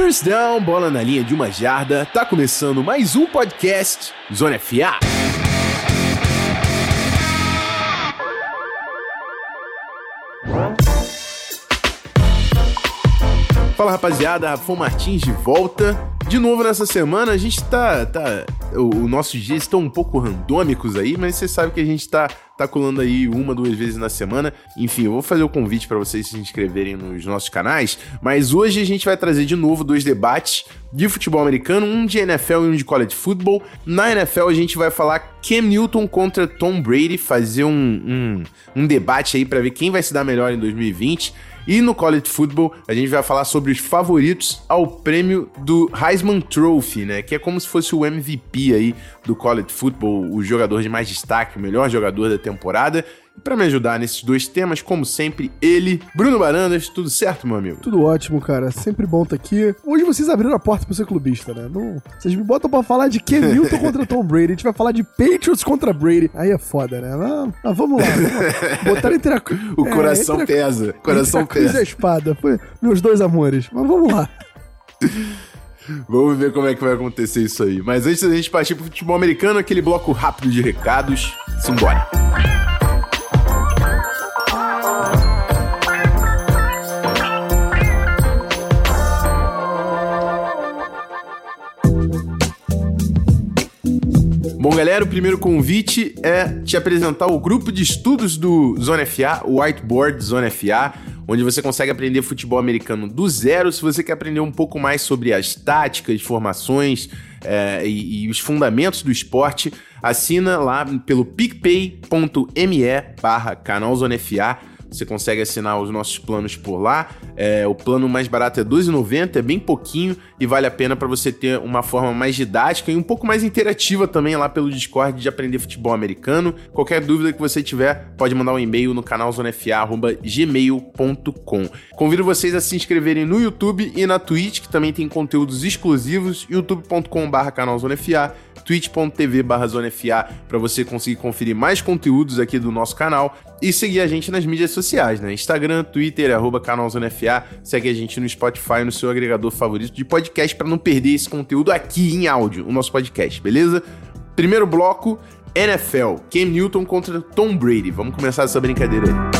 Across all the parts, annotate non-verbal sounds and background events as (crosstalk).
First down, bola na linha de uma jarda, tá começando mais um podcast Zona FA. Fala rapaziada, Rafão Martins de volta. De novo nessa semana, a gente tá. tá Os nossos dias estão um pouco randômicos aí, mas você sabe que a gente tá, tá colando aí uma, duas vezes na semana. Enfim, eu vou fazer o convite para vocês se inscreverem nos nossos canais. Mas hoje a gente vai trazer de novo dois debates de futebol americano, um de NFL e um de college football. Na NFL a gente vai falar Cam Newton contra Tom Brady, fazer um, um, um debate aí para ver quem vai se dar melhor em 2020. E no College Football, a gente vai falar sobre os favoritos ao prêmio do Heisman Trophy, né? Que é como se fosse o MVP aí do College Football, o jogador de mais destaque, o melhor jogador da temporada. Para me ajudar nesses dois temas, como sempre, ele, Bruno Barandas, tudo certo, meu amigo? Tudo ótimo, cara. Sempre bom estar tá aqui. Hoje vocês abriram a porta pro ser clubista, né? Não... Vocês me botam pra falar de Ken Newton (laughs) contra Tom Brady. A gente vai falar de Patriots contra Brady. Aí é foda, né? Mas, mas vamos lá. (laughs) Botar entre a... O é, coração entre a... pesa. Coração entre a pesa. e a espada. Foi meus dois amores. Mas vamos lá. (laughs) Vamos ver como é que vai acontecer isso aí. Mas antes da gente partir pro futebol americano, aquele bloco rápido de recados. Simbora. O primeiro convite é te apresentar o grupo de estudos do Zona FA, o Whiteboard Zona FA, onde você consegue aprender futebol americano do zero. Se você quer aprender um pouco mais sobre as táticas, formações é, e, e os fundamentos do esporte, assina lá pelo picpay.me barra canal Zona FA. Você consegue assinar os nossos planos por lá. É, o plano mais barato é R$12,90, é bem pouquinho e vale a pena para você ter uma forma mais didática e um pouco mais interativa também lá pelo Discord de aprender futebol americano. Qualquer dúvida que você tiver, pode mandar um e-mail no canal zonefa.gmail.com. Convido vocês a se inscreverem no YouTube e na Twitch, que também tem conteúdos exclusivos, youtube.com.br canal zonefa twitch.tv barra para você conseguir conferir mais conteúdos aqui do nosso canal e seguir a gente nas mídias sociais, né? Instagram, Twitter, arroba canalzonefa, segue a gente no Spotify, no seu agregador favorito de podcast para não perder esse conteúdo aqui em áudio, o nosso podcast, beleza? Primeiro bloco, NFL, Cam Newton contra Tom Brady. Vamos começar essa brincadeira aí.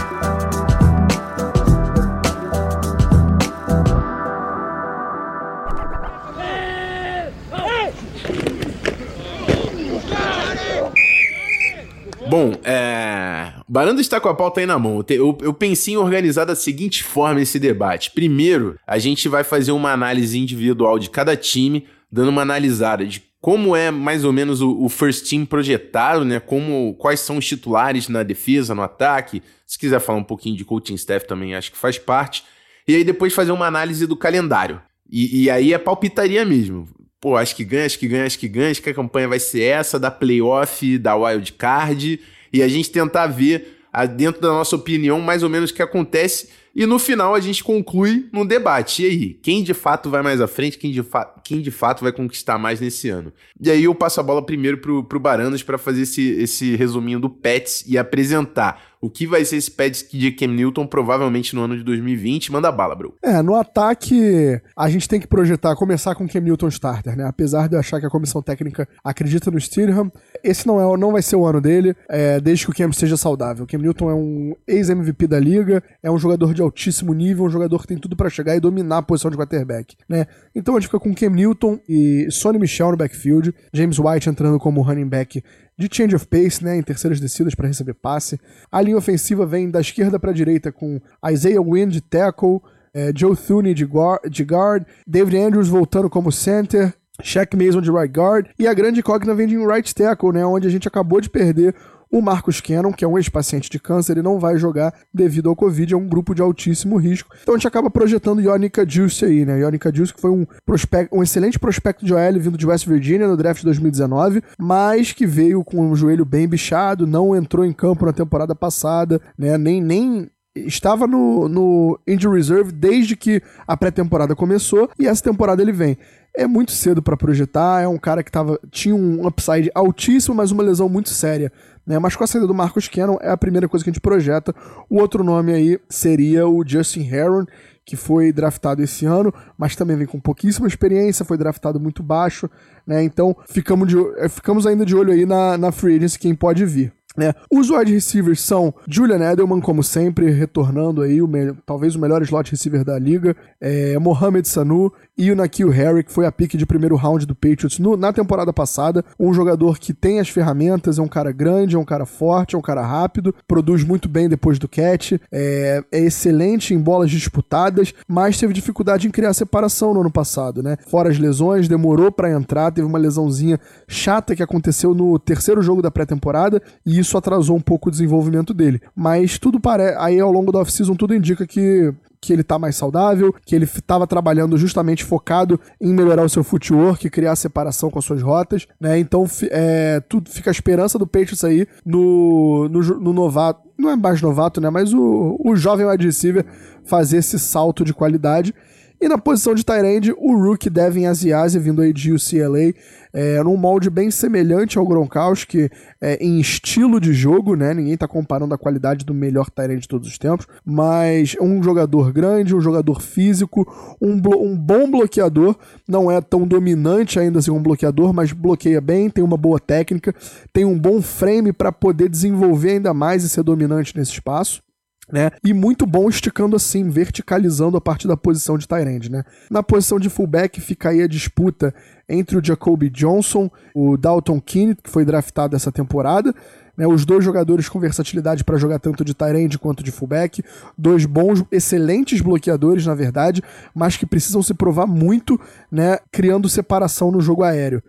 Bom, é... Baranda está com a pauta aí na mão. Eu, eu pensei em organizar da seguinte forma esse debate. Primeiro, a gente vai fazer uma análise individual de cada time, dando uma analisada de como é mais ou menos o, o, first team projetado, né? Como quais são os titulares na defesa, no ataque. Se quiser falar um pouquinho de coaching staff também, acho que faz parte. E aí depois fazer uma análise do calendário. E, e aí é palpitaria mesmo pô, acho que ganha, acho que ganha, acho que ganha, acho que a campanha vai ser essa, da playoff, da wild card, e a gente tentar ver, dentro da nossa opinião, mais ou menos o que acontece, e no final a gente conclui num debate. E aí, quem de fato vai mais à frente, quem de, quem de fato vai conquistar mais nesse ano? E aí eu passo a bola primeiro pro, pro Baranas para fazer esse, esse resuminho do Pets e apresentar o que vai ser esse pad de Cam Newton provavelmente no ano de 2020. Manda bala, bro. É, no ataque a gente tem que projetar, começar com Cam Newton starter, né? Apesar de eu achar que a comissão técnica acredita no Steelham, esse não, é, não vai ser o ano dele, é, desde que o Cam seja saudável. Cam Newton é um ex-MVP da liga, é um jogador de altíssimo nível, um jogador que tem tudo para chegar e dominar a posição de quarterback, né? Então a gente fica com Cam Newton e Sonny Michel no backfield, James White entrando como running back de change of pace, né, em terceiras descidas para receber passe. A linha ofensiva vem da esquerda para a direita com Isaiah Wynn de tackle, é, Joe Thuney de, guard, de guard, David Andrews voltando como center, Shaq Mason de right guard e a grande incógnita vem de right tackle, né, onde a gente acabou de perder o Marcos Cannon, que é um ex-paciente de câncer, ele não vai jogar devido ao Covid, é um grupo de altíssimo risco. Então a gente acaba projetando Yonica Juice aí, né? Yonica Juice que foi um, prospect, um excelente prospecto de OL vindo de West Virginia no draft de 2019, mas que veio com um joelho bem bichado, não entrou em campo na temporada passada, né? Nem, nem estava no, no Injury Reserve desde que a pré-temporada começou e essa temporada ele vem. É muito cedo para projetar, é um cara que tava, tinha um upside altíssimo, mas uma lesão muito séria né? Mas com a saída do Marcos Cannon é a primeira coisa que a gente projeta. O outro nome aí seria o Justin Heron, que foi draftado esse ano, mas também vem com pouquíssima experiência, foi draftado muito baixo, né? Então ficamos, de, ficamos ainda de olho aí na, na free agency, quem pode vir. É. Os wide receivers são Julian Edelman, como sempre, retornando aí, o talvez o melhor slot receiver da liga, é, Mohamed Sanu e o Nakil Harry, que foi a pick de primeiro round do Patriots no, na temporada passada. Um jogador que tem as ferramentas, é um cara grande, é um cara forte, é um cara rápido, produz muito bem depois do catch, é, é excelente em bolas disputadas, mas teve dificuldade em criar separação no ano passado, né? Fora as lesões, demorou para entrar, teve uma lesãozinha chata que aconteceu no terceiro jogo da pré-temporada e isso atrasou um pouco o desenvolvimento dele. Mas tudo parece. Aí ao longo da off-season tudo indica que que ele tá mais saudável, que ele estava trabalhando justamente focado em melhorar o seu footwork, criar separação com as suas rotas, né? Então é, tudo fica a esperança do Patriots aí no, no, no, novato, não é mais novato, né? Mas o, o jovem wide receiver fazer esse salto de qualidade. E na posição de Tyrande, o Rook Devin Asiasi, vindo aí de UCLA, é, num molde bem semelhante ao Gronkowski é, em estilo de jogo, né? Ninguém tá comparando a qualidade do melhor Tyrande de todos os tempos, mas um jogador grande, um jogador físico, um, um bom bloqueador, não é tão dominante ainda assim um bloqueador, mas bloqueia bem, tem uma boa técnica, tem um bom frame para poder desenvolver ainda mais e ser dominante nesse espaço né? E muito bom esticando assim, verticalizando a partir da posição de Tyrande, né? Na posição de fullback fica aí a disputa entre o Jacoby Johnson, o Dalton Keane, que foi draftado essa temporada, né? Os dois jogadores com versatilidade para jogar tanto de Tyrande quanto de fullback, dois bons, excelentes bloqueadores, na verdade, mas que precisam se provar muito, né, criando separação no jogo aéreo.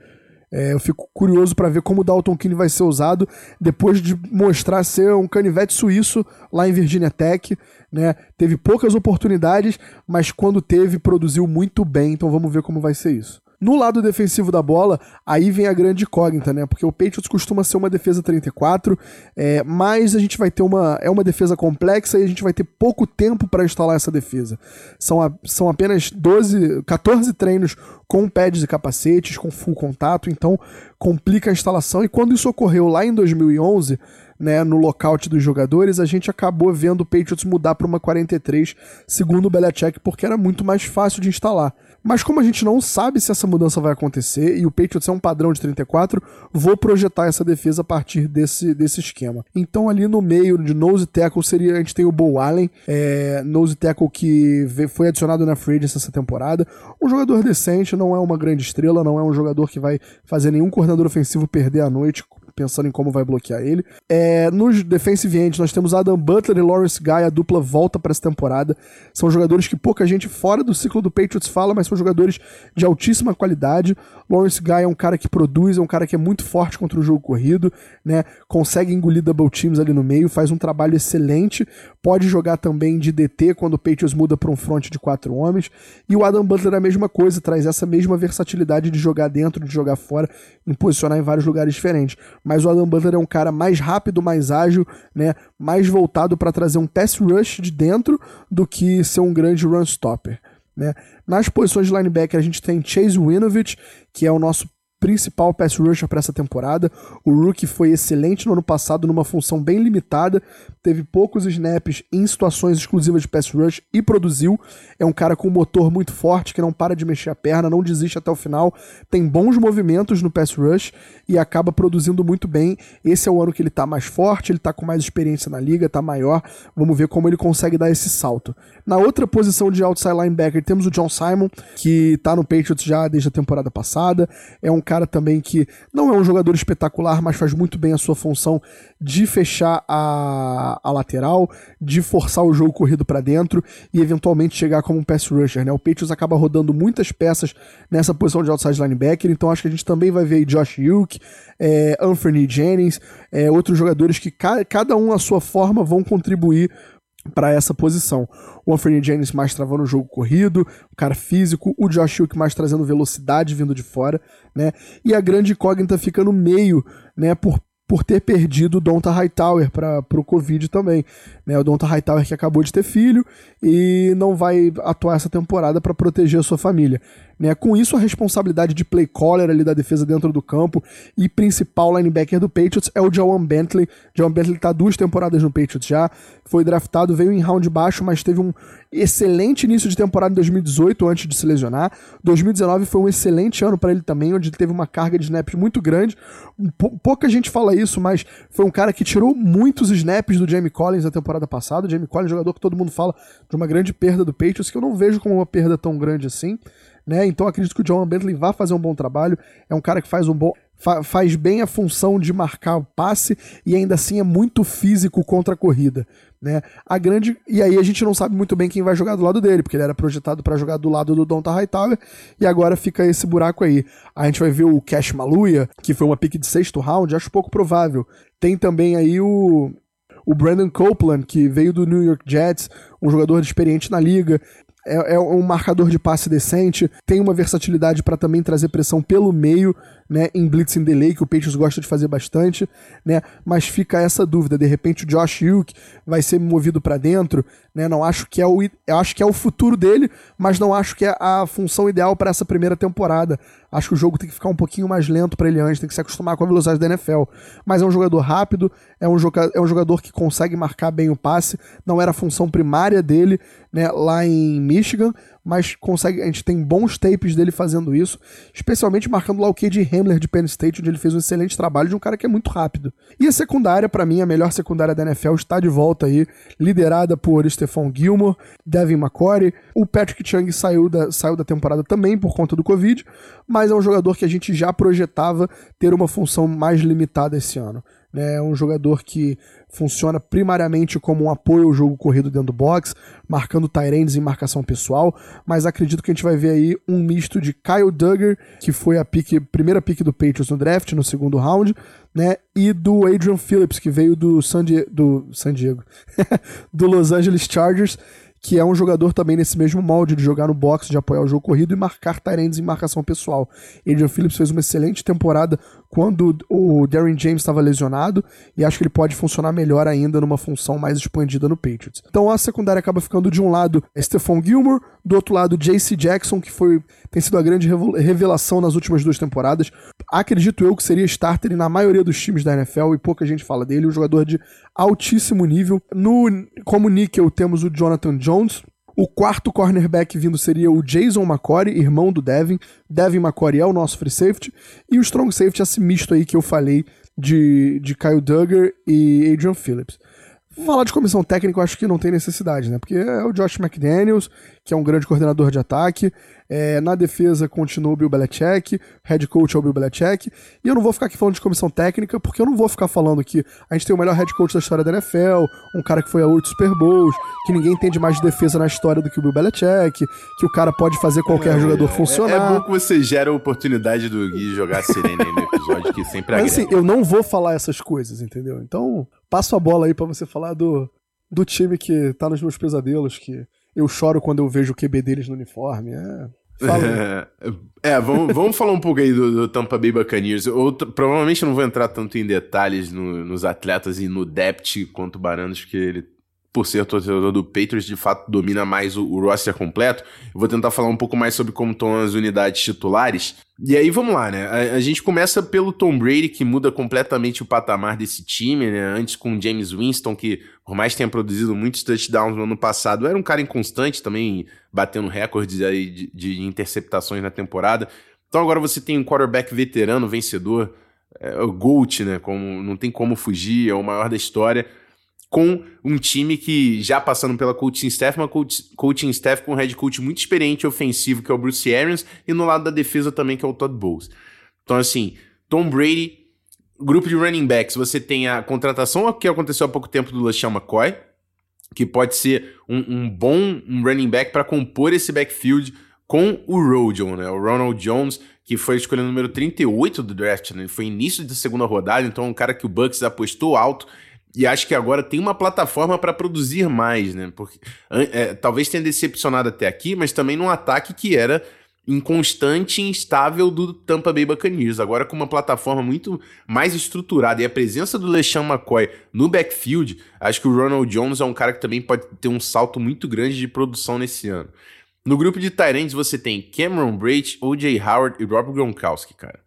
É, eu fico curioso para ver como o Dalton Keane vai ser usado depois de mostrar ser um canivete suíço lá em Virginia Tech. Né? Teve poucas oportunidades, mas quando teve, produziu muito bem. Então vamos ver como vai ser isso. No lado defensivo da bola, aí vem a grande incógnita, né? Porque o Patriots costuma ser uma defesa 34, é, mas a gente vai ter uma. É uma defesa complexa e a gente vai ter pouco tempo para instalar essa defesa. São, a, são apenas 12, 14 treinos com pads e capacetes, com full contato, então complica a instalação. E quando isso ocorreu lá em 2011, né, no lockout dos jogadores, a gente acabou vendo o Patriots mudar para uma 43, segundo o Belichick, porque era muito mais fácil de instalar. Mas como a gente não sabe se essa mudança vai acontecer e o Patriots é um padrão de 34, vou projetar essa defesa a partir desse, desse esquema. Então ali no meio de nose tackle seria a gente tem o Bo Allen, é, nose tackle que foi adicionado na free agency essa temporada, um jogador decente, não é uma grande estrela, não é um jogador que vai fazer nenhum coordenador ofensivo perder a noite pensando em como vai bloquear ele. É, nos defensive ends, nós temos Adam Butler e Lawrence Guy, a dupla volta para essa temporada. São jogadores que pouca gente fora do ciclo do Patriots fala, mas são jogadores de altíssima qualidade. Lawrence Guy é um cara que produz, é um cara que é muito forte contra o jogo corrido, né? Consegue engolir double teams ali no meio, faz um trabalho excelente. Pode jogar também de DT quando o Patriots muda para um front de quatro homens. E o Adam Butler é a mesma coisa, traz essa mesma versatilidade de jogar dentro, de jogar fora, em posicionar em vários lugares diferentes mas o Adam Butler é um cara mais rápido, mais ágil, né, mais voltado para trazer um pass rush de dentro do que ser um grande run stopper. Né. Nas posições de linebacker a gente tem Chase Winovich, que é o nosso principal pass rusher para essa temporada. O rookie foi excelente no ano passado numa função bem limitada, teve poucos snaps em situações exclusivas de pass rush e produziu. É um cara com um motor muito forte que não para de mexer a perna, não desiste até o final, tem bons movimentos no pass rush e acaba produzindo muito bem. Esse é o ano que ele tá mais forte, ele tá com mais experiência na liga, tá maior. Vamos ver como ele consegue dar esse salto. Na outra posição de outside linebacker temos o John Simon, que tá no Patriots já desde a temporada passada. É um cara também que não é um jogador espetacular, mas faz muito bem a sua função de fechar a, a lateral, de forçar o jogo corrido para dentro e eventualmente chegar como um pass rusher. Né? O Patriots acaba rodando muitas peças nessa posição de outside linebacker, então acho que a gente também vai ver aí Josh Uke, é, Anthony Jennings, é, outros jogadores que ca cada um à sua forma vão contribuir para essa posição. O Anthony Jennings mais travando o jogo corrido, o cara físico, o Josh Hook mais trazendo velocidade vindo de fora, né? E a grande incógnita fica no meio, né, por por ter perdido o Donta Hightower para o Covid também. Né? O Donta Hightower que acabou de ter filho e não vai atuar essa temporada para proteger a sua família. Né? Com isso, a responsabilidade de play caller ali da defesa dentro do campo e principal linebacker do Patriots é o Jawan Bentley. Jawan Bentley está duas temporadas no Patriots já, foi draftado, veio em round baixo, mas teve um excelente início de temporada em 2018 antes de se lesionar. 2019 foi um excelente ano para ele também, onde ele teve uma carga de snaps muito grande. Pouca gente fala isso, mas foi um cara que tirou muitos snaps do Jamie Collins na temporada passada. O Jamie Collins, jogador que todo mundo fala de uma grande perda do Patriots, que eu não vejo como uma perda tão grande assim. Né? Então acredito que o John Bentley vai fazer um bom trabalho. É um cara que faz um bom fa faz bem a função de marcar o passe e ainda assim é muito físico contra a corrida. Né? A grande e aí a gente não sabe muito bem quem vai jogar do lado dele, porque ele era projetado para jogar do lado do Donta Hightower e agora fica esse buraco aí. A gente vai ver o Cash Maluia, que foi uma pick de sexto round, acho pouco provável. Tem também aí o o Brandon Copeland, que veio do New York Jets, um jogador experiente na liga, é, é, um marcador de passe decente, tem uma versatilidade para também trazer pressão pelo meio, né, em blitz and delay, que o Patriots gosta de fazer bastante, né, mas fica essa dúvida, de repente o Josh Hughes vai ser movido para dentro, né, não acho que é o acho que é o futuro dele, mas não acho que é a função ideal para essa primeira temporada. Acho que o jogo tem que ficar um pouquinho mais lento para ele antes, tem que se acostumar com a velocidade da NFL. Mas é um jogador rápido, é um, joga é um jogador que consegue marcar bem o passe, não era a função primária dele, né, lá em Michigan, mas consegue, a gente tem bons tapes dele fazendo isso, especialmente marcando lá o Cade Hamler de Penn State, onde ele fez um excelente trabalho de um cara que é muito rápido. E a secundária, para mim, a melhor secundária da NFL está de volta aí, liderada por Stephon Gilmore, Devin McCory, o Patrick Chung saiu da, saiu da temporada também por conta do Covid, mas é um jogador que a gente já projetava ter uma função mais limitada esse ano. Né? É um jogador que funciona primariamente como um apoio ao jogo corrido dentro do box, marcando Tyrands em marcação pessoal, mas acredito que a gente vai ver aí um misto de Kyle Duggar, que foi a pique, primeira pick do Patriots no draft, no segundo round, né, e do Adrian Phillips, que veio do San, do San Diego, (laughs) do Los Angeles Chargers, que é um jogador também nesse mesmo molde de jogar no box, de apoiar o jogo corrido e marcar Tyrands em marcação pessoal. Adrian Phillips fez uma excelente temporada quando o Darren James estava lesionado e acho que ele pode funcionar melhor ainda numa função mais expandida no Patriots. Então a secundária acaba ficando de um lado Stephon Gilmore, do outro lado JC Jackson, que foi tem sido a grande revelação nas últimas duas temporadas. Acredito eu que seria starter na maioria dos times da NFL e pouca gente fala dele, um jogador de altíssimo nível. No como níquel temos o Jonathan Jones, o quarto cornerback vindo seria o Jason McCory, irmão do Devin. Devin McCory é o nosso free safety. E o strong safety, esse misto aí que eu falei de, de Kyle Duggar e Adrian Phillips. Falar de comissão técnica eu acho que não tem necessidade, né? Porque é o Josh McDaniels, que é um grande coordenador de ataque. É, na defesa continua o Bill Belichick, head coach é o Bill Belichick. E eu não vou ficar aqui falando de comissão técnica, porque eu não vou ficar falando que a gente tem o melhor head coach da história da NFL, um cara que foi a oito Super Bowls, que ninguém entende mais de defesa na história do que o Bill Belichick, que o cara pode fazer qualquer é, jogador é, funcionar. É, bom que você gera a oportunidade do Gui jogar sirene no episódio, que sempre Mas assim, eu não vou falar essas coisas, entendeu? Então, passo a bola aí para você falar do, do time que tá nos meus pesadelos, que eu choro quando eu vejo o QB deles no uniforme. É. (laughs) é, vamos, vamos falar um pouco aí do, do Tampa Bay Buccaneers. Eu, provavelmente não vou entrar tanto em detalhes no, nos atletas e no depth quanto o Baranos, porque ele, por ser torcedor do Patriots, de fato domina mais o, o roster completo. Eu vou tentar falar um pouco mais sobre como estão as unidades titulares. E aí vamos lá, né? A, a, gente começa pelo Tom Brady, que muda completamente o patamar desse time, né? Antes com James Winston, que por mais que tenha produzido muitos touchdowns no ano passado, era um cara inconstante também, batendo recordes aí de, de interceptações na temporada. Então agora você tem um quarterback veterano, vencedor, é, o GOAT, né? Como, não tem como fugir, é o maior da história com um time que já passando pela coaching staff, uma coaching staff com um head coach muito experiente ofensivo, que é o Bruce Arians, e no lado da defesa também, que é o Todd Bowles. Então, assim, Tom Brady, grupo de running backs, você tem a contratação que aconteceu há pouco tempo do LaShawn McCoy, que pode ser um, um bom running back para compor esse backfield com o Rojo, né? O Ronald Jones, que foi escolha número 38 do draft, né? Foi início da segunda rodada, então um cara que o Bucks apostou alto e acho que agora tem uma plataforma para produzir mais, né? Porque é, talvez tenha decepcionado até aqui, mas também num ataque que era inconstante e instável do Tampa Bay Buccaneers. Agora com uma plataforma muito mais estruturada e a presença do LeSean McCoy no backfield, acho que o Ronald Jones é um cara que também pode ter um salto muito grande de produção nesse ano. No grupo de Tyrants você tem Cameron Braid, O.J. Howard e Rob Gronkowski, cara.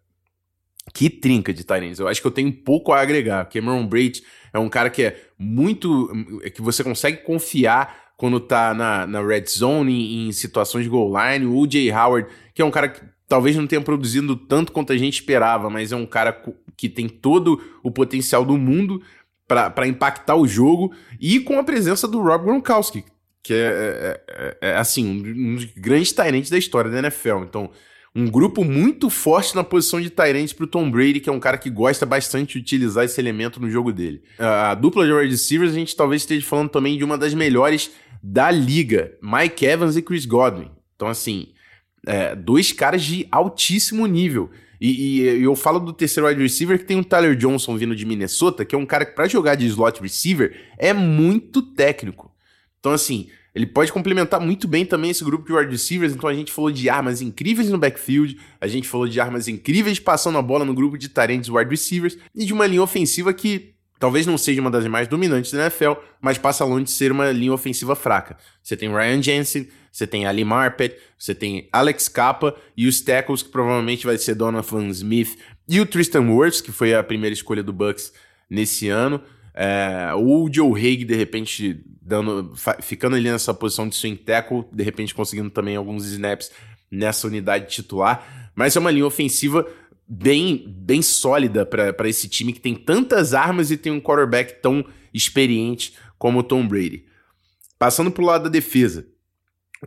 Que trinca de Tyrants. Eu acho que eu tenho pouco a agregar. Cameron Braid é um cara que é muito. que você consegue confiar quando tá na, na red zone, em, em situações de goal line. O O.J. Howard, que é um cara que talvez não tenha produzido tanto quanto a gente esperava, mas é um cara que tem todo o potencial do mundo para impactar o jogo e com a presença do Rob Gronkowski, que é, é, é, é assim, um dos grandes talentos da história da NFL. Então, um grupo muito forte na posição de Tyrant para o Tom Brady, que é um cara que gosta bastante de utilizar esse elemento no jogo dele. A dupla de wide receivers, a gente talvez esteja falando também de uma das melhores da liga, Mike Evans e Chris Godwin. Então, assim, é, dois caras de altíssimo nível. E, e, eu falo do terceiro wide receiver que tem o Tyler Johnson vindo de Minnesota, que é um cara que, para jogar de slot receiver, é muito técnico. Então, assim, ele pode complementar muito bem também esse grupo de wide receivers. Então, a gente falou de armas incríveis no backfield, a gente falou de armas incríveis passando a bola no grupo de tarentes wide receivers e de uma linha ofensiva que talvez não seja uma das mais dominantes da NFL, mas passa longe de ser uma linha ofensiva fraca. Você tem Ryan Jensen, você tem Ali Marpet, você tem Alex Capa e os tackles, que provavelmente vai ser Donovan Smith e o Tristan Wirfs, que foi a primeira escolha do Bucks nesse ano. É, o Joe Haig, de repente, dando, ficando ali nessa posição de swing tackle, de repente conseguindo também alguns snaps nessa unidade titular. Mas é uma linha ofensiva bem, bem sólida para esse time que tem tantas armas e tem um quarterback tão experiente como o Tom Brady. Passando pro lado da defesa.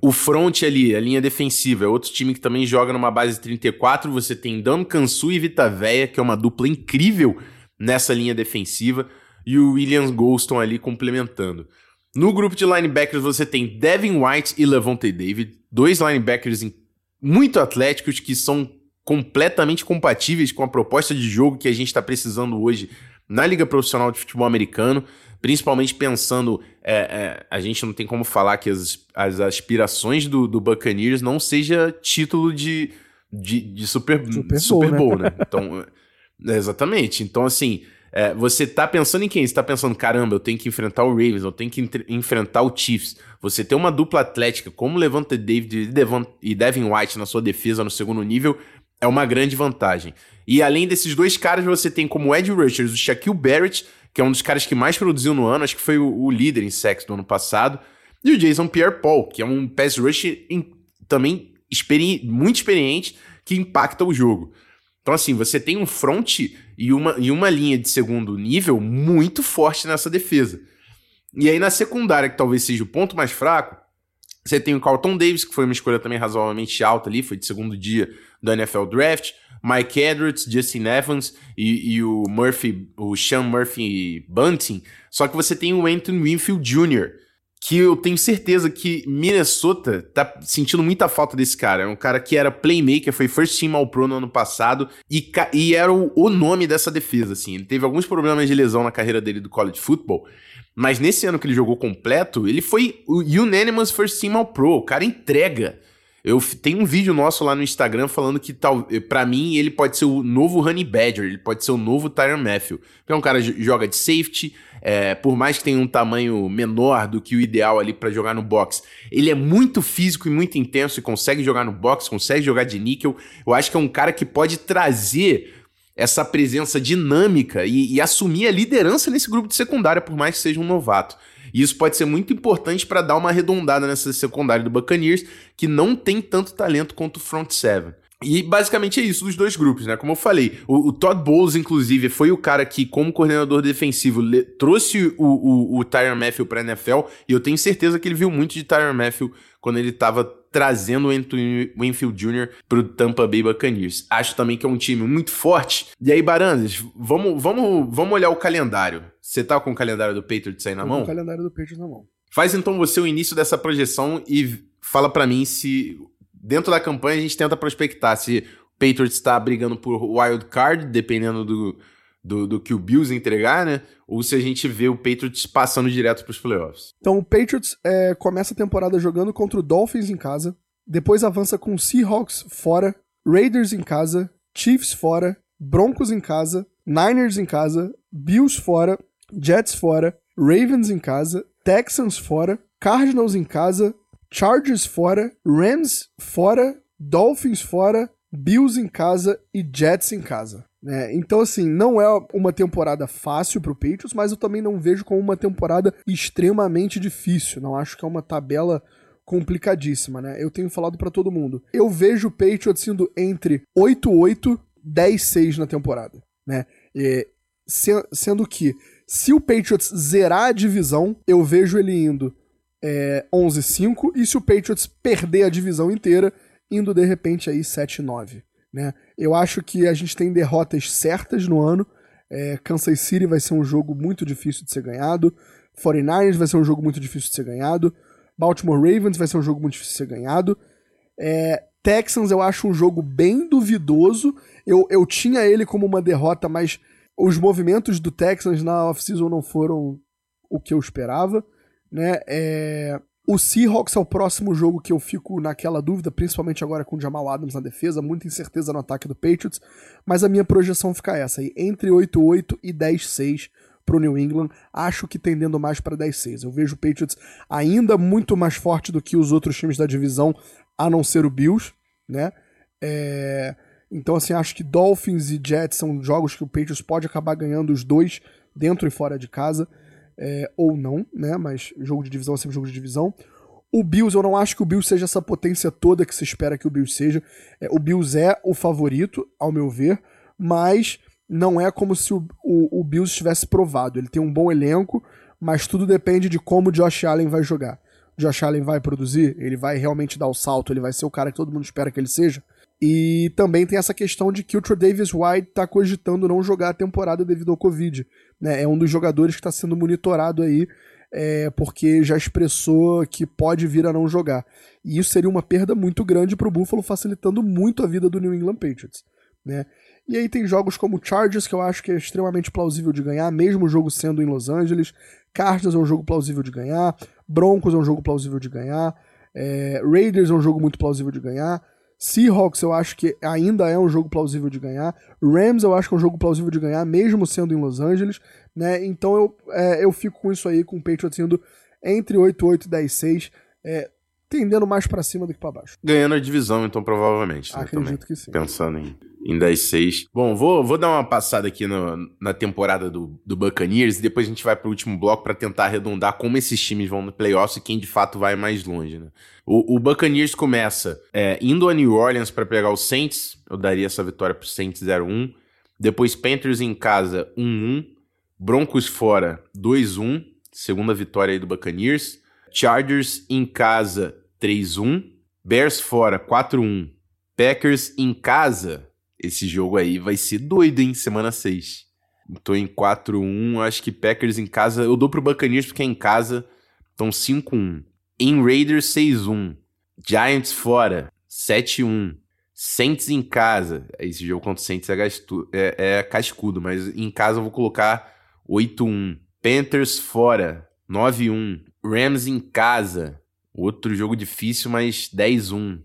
O front ali, a linha defensiva, é outro time que também joga numa base 34. Você tem Dan Kansu e Vita Veia, que é uma dupla incrível nessa linha defensiva, e o Williams Golston ali complementando. No grupo de linebackers você tem Devin White e Levante David, dois linebackers muito atléticos que são completamente compatíveis com a proposta de jogo que a gente está precisando hoje na Liga Profissional de Futebol Americano, principalmente pensando, é, é, a gente não tem como falar que as, as aspirações do, do Buccaneers não seja título de, de, de Super, Super, Super Bowl, Bowl né? né? Então, é, exatamente. Então, assim, é, você tá pensando em quem? Você tá pensando, caramba, eu tenho que enfrentar o Ravens, eu tenho que enfrentar o Chiefs. Você ter uma dupla atlética como Levante David e, e Devin White na sua defesa no segundo nível é uma grande vantagem. E além desses dois caras, você tem como Ed Rushers o Shaquille Barrett, que é um dos caras que mais produziu no ano, acho que foi o, o líder em sacks do ano passado, e o Jason Pierre-Paul, que é um pass rusher em, também experi muito experiente, que impacta o jogo. Então, assim, você tem um front e uma, e uma linha de segundo nível muito forte nessa defesa. E aí, na secundária, que talvez seja o ponto mais fraco, você tem o Carlton Davis, que foi uma escolha também razoavelmente alta ali, foi de segundo dia do NFL Draft. Mike Edwards, Justin Evans e, e, o Murphy, o Sean Murphy Bunting. Só que você tem o Anthony Winfield Jr., que eu tenho certeza que Minnesota tá sentindo muita falta desse cara. É um cara que era playmaker, foi first team all pro no ano passado e, e era o, o, nome dessa defesa, assim. Ele teve alguns problemas de lesão na carreira dele do college football, mas nesse ano que ele jogou completo, ele foi o unanimous first team all pro. O cara entrega. Eu tenho um vídeo nosso lá no Instagram falando que tal, para mim ele pode ser o novo Honey Badger, ele pode ser o novo Tyron Matthew. Que é um cara que joga de safety, é, por mais que tenha um tamanho menor do que o ideal ali para jogar no box, ele é muito físico e muito intenso e consegue jogar no box, consegue jogar de níquel. Eu acho que é um cara que pode trazer essa presença dinâmica e, e assumir a liderança nesse grupo de secundária, por mais que seja um novato. E isso pode ser muito importante para dar uma arredondada nessa secundária do Buccaneers, que não tem tanto talento quanto o front seven. E basicamente é isso dos dois grupos, né? Como eu falei, o, o, Todd Bowles, inclusive, foi o cara que, como coordenador defensivo, le, trouxe o, o, o Tyron Matthew pra NFL, e eu tenho certeza que ele viu muito de Tyron Matthew quando ele estava trazendo o Anthony Winfield Jr. pro Tampa Bay Buccaneers. Acho também que é um time muito forte. E aí, Barandas, vamos, vamos, vamos olhar o calendário. Você tá com o calendário do Patriots aí na Tô mão? Com o calendário do Patriots na mão. Faz então você o início dessa projeção e fala para mim se dentro da campanha a gente tenta prospectar se o Patriots está brigando por wild card, dependendo do, do, do, que o Bills entregar, né? Ou se a gente vê o Patriots passando direto para os playoffs. Então o Patriots é, começa a temporada jogando contra o Dolphins em casa, depois avança com Seahawks fora, Raiders em casa, Chiefs fora, Broncos em casa, Niners em casa, Bills fora, Jets fora, Ravens em casa, Texans fora, Cardinals em casa, Chargers fora, Rams fora, Dolphins fora, Bills em casa e Jets em casa. Né? Então, assim, não é uma temporada fácil pro Patriots, mas eu também não vejo como uma temporada extremamente difícil. Não acho que é uma tabela complicadíssima, né? Eu tenho falado para todo mundo. Eu vejo o Patriots indo entre 8-8, 10-6 na temporada, né? E, sendo que se o Patriots zerar a divisão, eu vejo ele indo é, 11-5 e se o Patriots perder a divisão inteira, indo de repente aí 7-9. Né? Eu acho que a gente tem derrotas certas no ano. É, Kansas City vai ser um jogo muito difícil de ser ganhado. 49ers vai ser um jogo muito difícil de ser ganhado. Baltimore Ravens vai ser um jogo muito difícil de ser ganhado. É, Texans eu acho um jogo bem duvidoso. Eu, eu tinha ele como uma derrota, mas os movimentos do Texans na off-season não foram o que eu esperava. Né? É, o Seahawks é o próximo jogo que eu fico naquela dúvida, principalmente agora com o Jamal Adams na defesa, muita incerteza no ataque do Patriots, mas a minha projeção fica essa aí, entre 8-8 e 10-6 pro New England, acho que tendendo mais para 10-6. Eu vejo o Patriots ainda muito mais forte do que os outros times da divisão, a não ser o Bills, né? É... Então, assim, acho que Dolphins e Jets são jogos que o Patriots pode acabar ganhando os dois dentro e fora de casa é, ou não, né? Mas jogo de divisão é sempre jogo de divisão. O Bills, eu não acho que o Bills seja essa potência toda que se espera que o Bills seja. É, o Bills é o favorito, ao meu ver, mas não é como se o, o, o Bills estivesse provado. Ele tem um bom elenco, mas tudo depende de como o Josh Allen vai jogar. Josh Allen vai produzir? Ele vai realmente dar o salto? Ele vai ser o cara que todo mundo espera que ele seja? E também tem essa questão de que o Trey Davis White está cogitando não jogar a temporada devido ao Covid. Né? É um dos jogadores que está sendo monitorado aí, é, porque já expressou que pode vir a não jogar. E isso seria uma perda muito grande para o Buffalo, facilitando muito a vida do New England Patriots. Né? E aí tem jogos como Chargers, que eu acho que é extremamente plausível de ganhar, mesmo o jogo sendo em Los Angeles. Cardinals é um jogo plausível de ganhar. Broncos é um jogo plausível de ganhar. É, Raiders é um jogo muito plausível de ganhar. Seahawks eu acho que ainda é um jogo plausível de ganhar. Rams eu acho que é um jogo plausível de ganhar, mesmo sendo em Los Angeles. Né? Então eu, é, eu fico com isso aí, com o Patriots indo entre 8-8 e 10-6. É, tendendo mais para cima do que para baixo. Ganhando a divisão, então, provavelmente. Né, Acredito também, que sim. Pensando em, em 10-6. Bom, vou, vou dar uma passada aqui no, na temporada do, do Buccaneers e depois a gente vai pro último bloco para tentar arredondar como esses times vão no playoffs e quem de fato vai mais longe, né? O, o Buccaneers começa é, indo a New Orleans para pegar o Saints. Eu daria essa vitória pro Saints 0-1. Depois Panthers em casa 1-1. Broncos fora 2-1. Segunda vitória aí do Buccaneers. Chargers em casa 3-1. Bears fora 4-1. Packers em casa. Esse jogo aí vai ser doido, hein? Semana 6. Tô em 4-1. Acho que Packers em casa. Eu dou pro Buccaneers porque é em casa. Então 5-1. Em Raiders 6-1. Giants fora 7-1. Saints em casa. Esse jogo contra Saints é, gastu, é, é cascudo, mas em casa eu vou colocar 8-1. Panthers fora 9-1. Rams em casa. Outro jogo difícil, mas 10-1.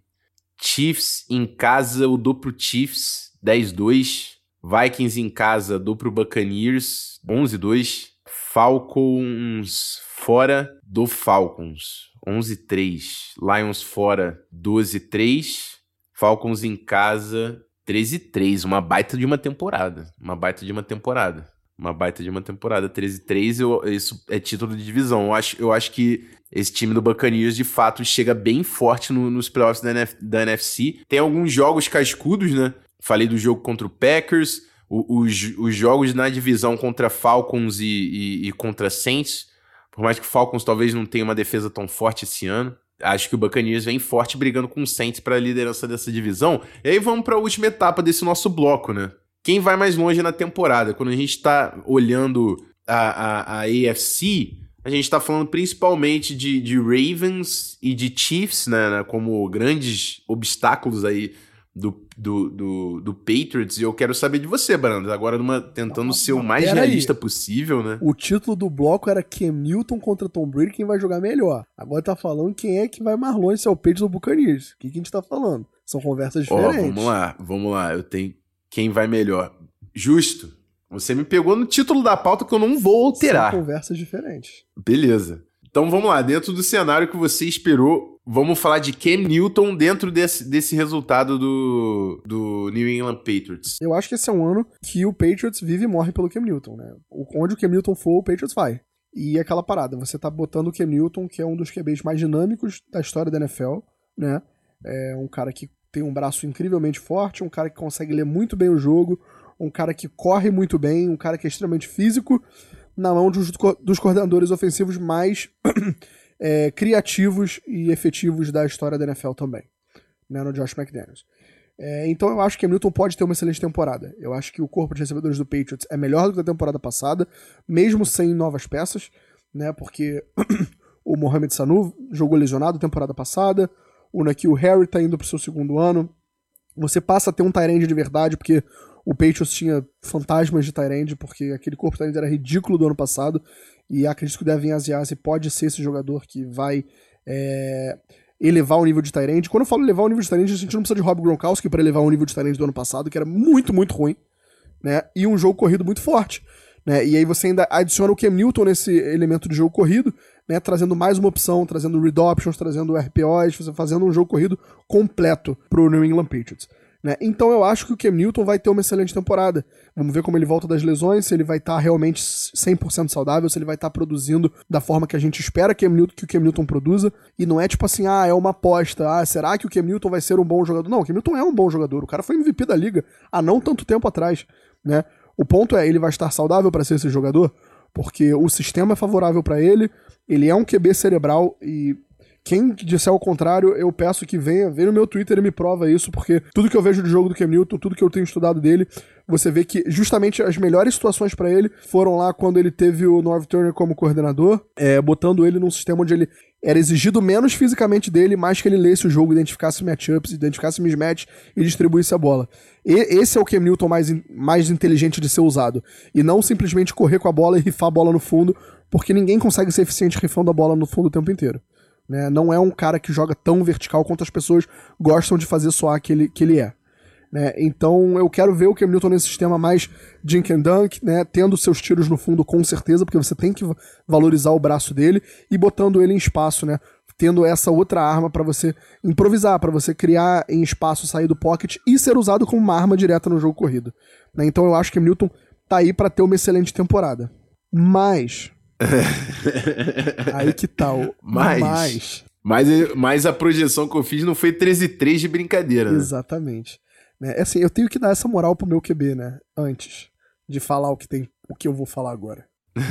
Chiefs em casa, eu dou pro Chiefs 10-2. Vikings em casa, dou pro Buccaneers 11-2. Falcons fora do Falcons 11-3. Lions fora, 12-3. Falcons em casa, 13-3. Uma baita de uma temporada. Uma baita de uma temporada. Uma baita de uma temporada. 13-3, isso é título de divisão. Eu acho, eu acho que esse time do Buccaneers, de fato, chega bem forte no, nos playoffs da, NF, da NFC. Tem alguns jogos cascudos, né? Falei do jogo contra o Packers. O, os, os jogos na divisão contra Falcons e, e, e contra Saints por mais que o Falcons talvez não tenha uma defesa tão forte esse ano, acho que o Buccaneers vem forte brigando com o Saints para a liderança dessa divisão. E aí vamos para a última etapa desse nosso bloco, né? Quem vai mais longe na temporada? Quando a gente está olhando a, a, a AFC, a gente está falando principalmente de, de Ravens e de Chiefs, né, como grandes obstáculos aí do, do, do, do, Patriots e eu quero saber de você, Brando. Agora numa, tentando ser o mais realista aí. possível, né? O título do bloco era Cam Newton contra Tom Brady, quem vai jogar melhor. Agora tá falando quem é que vai mais longe, se é o Patriots ou o Buccaneers. O que, que a gente tá falando? São conversas diferentes. Ó, vamos lá, vamos lá. Eu tenho quem vai melhor. Justo. Você me pegou no título da pauta que eu não vou alterar. São conversas diferentes. Beleza. Então vamos lá, dentro do cenário que você esperou vamos falar de Cam Newton dentro desse, desse resultado do, do New England Patriots. Eu acho que esse é um ano que o Patriots vive e morre pelo Cam Newton, né? Onde o Cam Newton for, o Patriots vai. E é aquela parada, você tá botando o Cam Newton, que é um dos QBs mais dinâmicos da história da NFL, né? É um cara que tem um braço incrivelmente forte, um cara que consegue ler muito bem o jogo, um cara que corre muito bem, um cara que é extremamente físico, na mão dos, dos coordenadores ofensivos mais é, (clears throat) criativos e efetivos da história da NFL também, né, no Josh McDaniels. É, então eu acho que Hamilton pode ter uma excelente temporada. Eu acho que o corpo de recebedores do Patriots é melhor do que a temporada passada, mesmo sem novas peças, né? Porque (clears throat) o Mohamed Sanu jogou lesionado temporada passada, o Nakil Harry tá indo pro seu segundo ano. Você passa a ter um Tyrande de verdade, porque o Patriots tinha fantasmas de Tyrande, porque aquele corpo Tyrande era ridículo do ano passado, e acredito que o Devin Asiasi pode ser esse jogador que vai é, elevar o nível de Tyrande. Quando eu falo elevar o nível de Tyrande, a gente não precisa de Rob Gronkowski para elevar o nível de Tyrande do ano passado, que era muito, muito ruim, né? E um jogo corrido muito forte. Né? E aí você ainda adiciona o Cam Newton nesse elemento de jogo corrido, né? trazendo mais uma opção, trazendo read options, trazendo RPOs, fazendo um jogo corrido completo pro New England Patriots. Né? Então eu acho que o Cam Newton vai ter uma excelente temporada. Vamos ver como ele volta das lesões, se ele vai estar tá realmente 100% saudável, se ele vai estar tá produzindo da forma que a gente espera que, o Cam Newton produza. E não é tipo assim, ah, é uma aposta, ah, será que o Cam Newton vai ser um bom jogador? Não, o Cam Newton é um bom jogador. O cara foi MVP da liga há não tanto tempo atrás. Né? O ponto é, ele vai estar saudável para ser esse jogador? Porque o sistema é favorável para ele, ele é um QB cerebral e quem disser o contrário, eu peço que venha, venha no meu Twitter e me prova isso, porque tudo que eu vejo de jogo do Cam Newton, tudo que eu tenho estudado dele, você vê que justamente as melhores situações para ele foram lá quando ele teve o North Turner como coordenador, é, botando ele num sistema onde ele era exigido menos fisicamente dele, mais que ele lesse o jogo, identificasse matchups, identificasse mismatch e distribuísse a bola. E, esse é o Cam Newton mais, mais inteligente de ser usado. E não simplesmente correr com a bola e rifar a bola no fundo, porque ninguém consegue ser eficiente rifando a bola no fundo o tempo inteiro. Né? Não é um cara que joga tão vertical quanto as pessoas gostam de fazer soar que ele, que ele é. Né? Então eu quero ver o Cam Newton nesse sistema mais dink and dunk, né? tendo seus tiros no fundo com certeza, porque você tem que valorizar o braço dele e botando ele em espaço, né? tendo essa outra arma para você improvisar, para você criar em espaço, sair do pocket e ser usado como uma arma direta no jogo corrido. Né? Então eu acho que o Newton tá aí para ter uma excelente temporada. Mas (laughs) Aí que tal? Mas, mas, mas, mas a projeção que eu fiz não foi 13-3 de brincadeira. Né? Exatamente. Né? É assim, eu tenho que dar essa moral pro meu QB, né? Antes de falar o que, tem, o que eu vou falar agora. (laughs)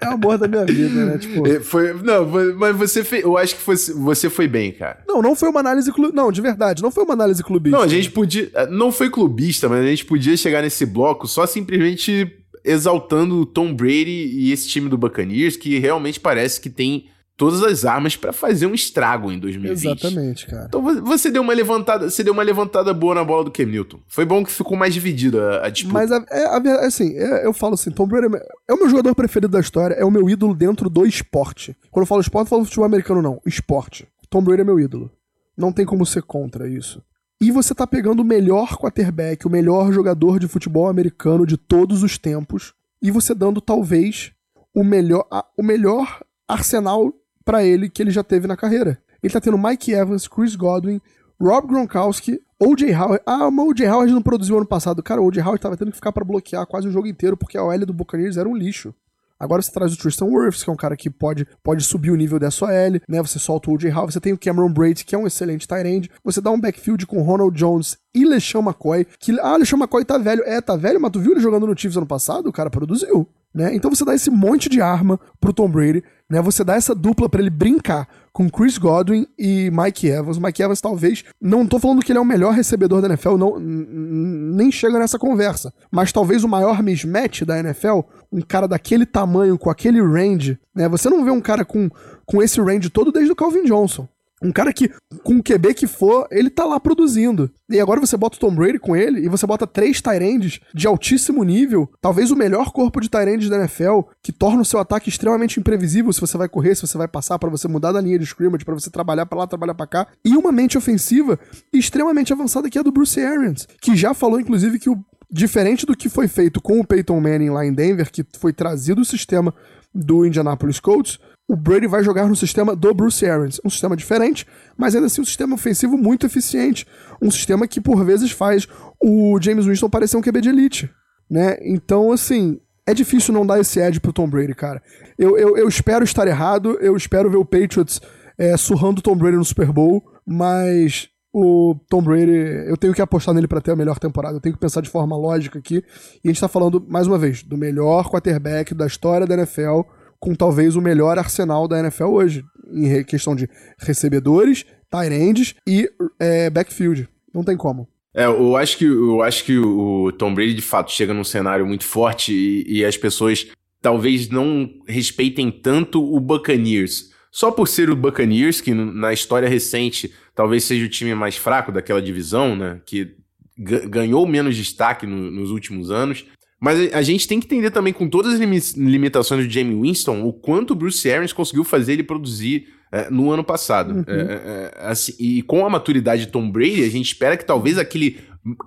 é o amor da minha vida, né? Tipo... É, foi, não, mas você fez, eu acho que foi, você foi bem, cara. Não, não foi uma análise clubista. Não, de verdade, não foi uma análise clubista. Não, a gente podia. Não foi clubista, mas a gente podia chegar nesse bloco só simplesmente exaltando o Tom Brady e esse time do Buccaneers, que realmente parece que tem todas as armas para fazer um estrago em 2020. Exatamente, cara. Então você deu uma levantada, você deu uma levantada boa na bola do Cam Newton. Foi bom que ficou mais dividida a, a disputa. Mas a, é, a, assim, é, eu falo assim, Tom Brady é, é o meu jogador preferido da história, é o meu ídolo dentro do esporte. Quando eu falo esporte, eu falo futebol americano não, esporte. Tom Brady é meu ídolo. Não tem como ser contra isso. E você tá pegando o melhor quarterback, o melhor jogador de futebol americano de todos os tempos, e você dando talvez o melhor, o melhor arsenal para ele que ele já teve na carreira. Ele tá tendo Mike Evans, Chris Godwin, Rob Gronkowski, O.J. Howard. Ah, mas O.J. Howard não produziu ano passado. Cara, o O.J. Howard tava tendo que ficar para bloquear quase o jogo inteiro porque a OL do Buccaneers era um lixo. Agora você traz o Tristan Wirfs, que é um cara que pode, pode subir o nível dessa OL, né? Você solta o O.J. Howard, você tem o Cameron Braid, que é um excelente tight end. Você dá um backfield com Ronald Jones e LeSean McCoy, que, ah, LeSean McCoy tá velho. É, tá velho, mas tu viu ele jogando no Chiefs ano passado? O cara produziu. Né? Então você dá esse monte de arma pro Tom Brady, né? Você dá essa dupla para ele brincar com Chris Godwin e Mike Evans. Mike Evans talvez, não tô falando que ele é o melhor recebedor da NFL, não, nem chega nessa conversa, mas talvez o maior mismatch da NFL, um cara daquele tamanho, com aquele range, né? Você não vê um cara com, com esse range todo desde o Calvin Johnson. Um cara que, com o QB que for, ele tá lá produzindo. E agora você bota o Tom Brady com ele e você bota três Tyrands de altíssimo nível, talvez o melhor corpo de Tyrands da NFL, que torna o seu ataque extremamente imprevisível se você vai correr, se você vai passar, para você mudar da linha de scrimmage, para você trabalhar para lá, trabalhar para cá. E uma mente ofensiva extremamente avançada que é a do Bruce Arians, que já falou inclusive que o diferente do que foi feito com o Peyton Manning lá em Denver, que foi trazido o sistema do Indianapolis Colts, o Brady vai jogar no sistema do Bruce Arians. Um sistema diferente, mas ainda assim um sistema ofensivo muito eficiente. Um sistema que, por vezes, faz o James Winston parecer um QB de elite. Né? Então, assim, é difícil não dar esse edge pro Tom Brady, cara. Eu, eu, eu espero estar errado, eu espero ver o Patriots é, surrando o Tom Brady no Super Bowl, mas o Tom Brady, eu tenho que apostar nele para ter a melhor temporada. Eu tenho que pensar de forma lógica aqui. E a gente tá falando, mais uma vez, do melhor quarterback da história da NFL, com talvez o melhor arsenal da NFL hoje, em questão de recebedores, tight e é, backfield. Não tem como. É, eu acho que, eu acho que o Tom Brady, de fato, chega num cenário muito forte e, e as pessoas talvez não respeitem tanto o Buccaneers. Só por ser o Buccaneers, que na história recente talvez seja o time mais fraco daquela divisão, né? Que ganhou menos destaque no, nos últimos anos. Mas a gente tem que entender também, com todas as limitações do Jamie Winston, o quanto o Bruce Arians conseguiu fazer ele produzir é, no ano passado. Uhum. É, é, é assim, e com a maturidade de Tom Brady, a gente espera que talvez aquele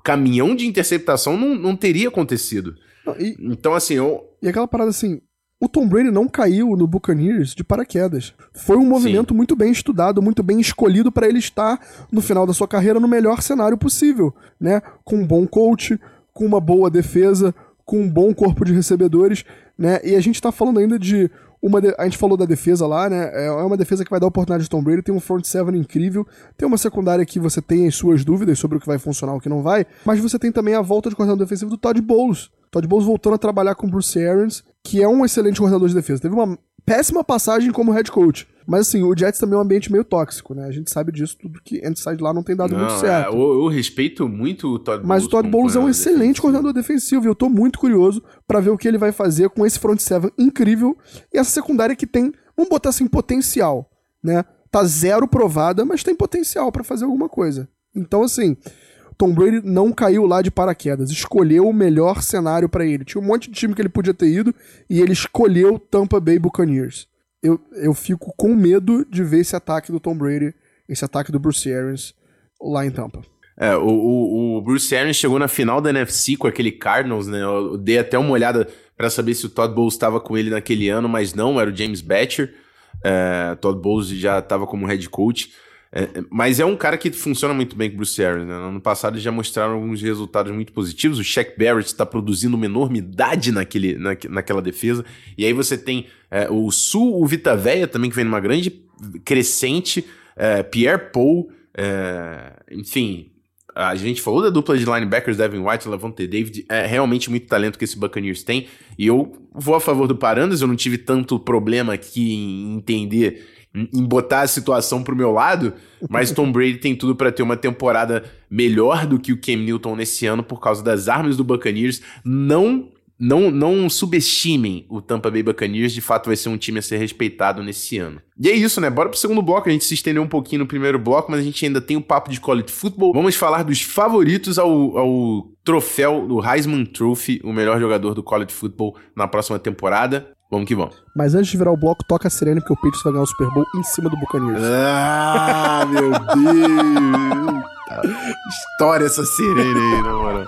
caminhão de interceptação não, não teria acontecido. E, então, assim, eu... E aquela parada assim, o Tom Brady não caiu no Buccaneers de paraquedas. Foi um movimento Sim. muito bem estudado, muito bem escolhido para ele estar no final da sua carreira no melhor cenário possível, né? Com um bom coach, com uma boa defesa, com um bom corpo de recebedores, né? E a gente tá falando ainda de uma de... a gente falou da defesa lá, né? É, é uma defesa que vai dar oportunidade de Tom Brady, tem um front seven incrível, tem uma secundária que você tem as suas dúvidas sobre o que vai funcionar e o que não vai, mas você tem também a volta de coordenador defensivo do Todd Bowles. Todd Bowles voltando a trabalhar com Bruce Arians, que é um excelente coordenador de defesa. Teve uma péssima passagem como head coach. Mas assim, o Jets também é um ambiente meio tóxico, né? A gente sabe disso, tudo que inside lá não tem dado não, muito certo. É, eu, eu, respeito muito o Todd Bowles. Mas o Todd Bowles é um excelente defensivo. coordenador defensivo e eu tô muito curioso para ver o que ele vai fazer com esse front seven incrível e essa secundária que tem, vamos botar assim, potencial, né? Tá zero provada, mas tem potencial para fazer alguma coisa. Então, assim, Tom Brady não caiu lá de paraquedas, escolheu o melhor cenário para ele. Tinha um monte de time que ele podia ter ido e ele escolheu Tampa Bay Buccaneers. Eu, eu fico com medo de ver esse ataque do Tom Brady, esse ataque do Bruce Arians lá em Tampa. É, o, o, o Bruce Arians chegou na final da NFC com aquele Cardinals, né? Eu dei até uma olhada para saber se o Todd Bowles estava com ele naquele ano, mas não, era o James Batcher. É, Todd Bowles já estava como head coach. É, é, mas é um cara que funciona muito bem com o Bruce Arians. Né? No ano passado eles já mostraram alguns resultados muito positivos. O Shaq Barrett está produzindo uma enormidade naquele, na, naquela defesa. E aí você tem é, o Sul, o Vita Veia também, que vem numa grande crescente. É, Pierre Paul, é, enfim. A gente falou da dupla de linebackers, Devin White e Levante David. É realmente muito talento que esse Buccaneers tem. E eu vou a favor do Parandas. Eu não tive tanto problema aqui em entender em botar a situação pro meu lado, (laughs) mas Tom Brady tem tudo para ter uma temporada melhor do que o Cam Newton nesse ano por causa das armas do Buccaneers. Não não, não subestimem o Tampa Bay Buccaneers, de fato vai ser um time a ser respeitado nesse ano. E é isso, né? Bora pro segundo bloco. A gente se estendeu um pouquinho no primeiro bloco, mas a gente ainda tem o um papo de college football. Vamos falar dos favoritos ao, ao troféu do Heisman Trophy, o melhor jogador do college football na próxima temporada. Vamos que vamos. Mas antes de virar o bloco, toca a sirene porque o Patriots vai ganhar o Super Bowl em cima do Buccaneers. Ah, meu Deus! História essa sirene aí, na moral.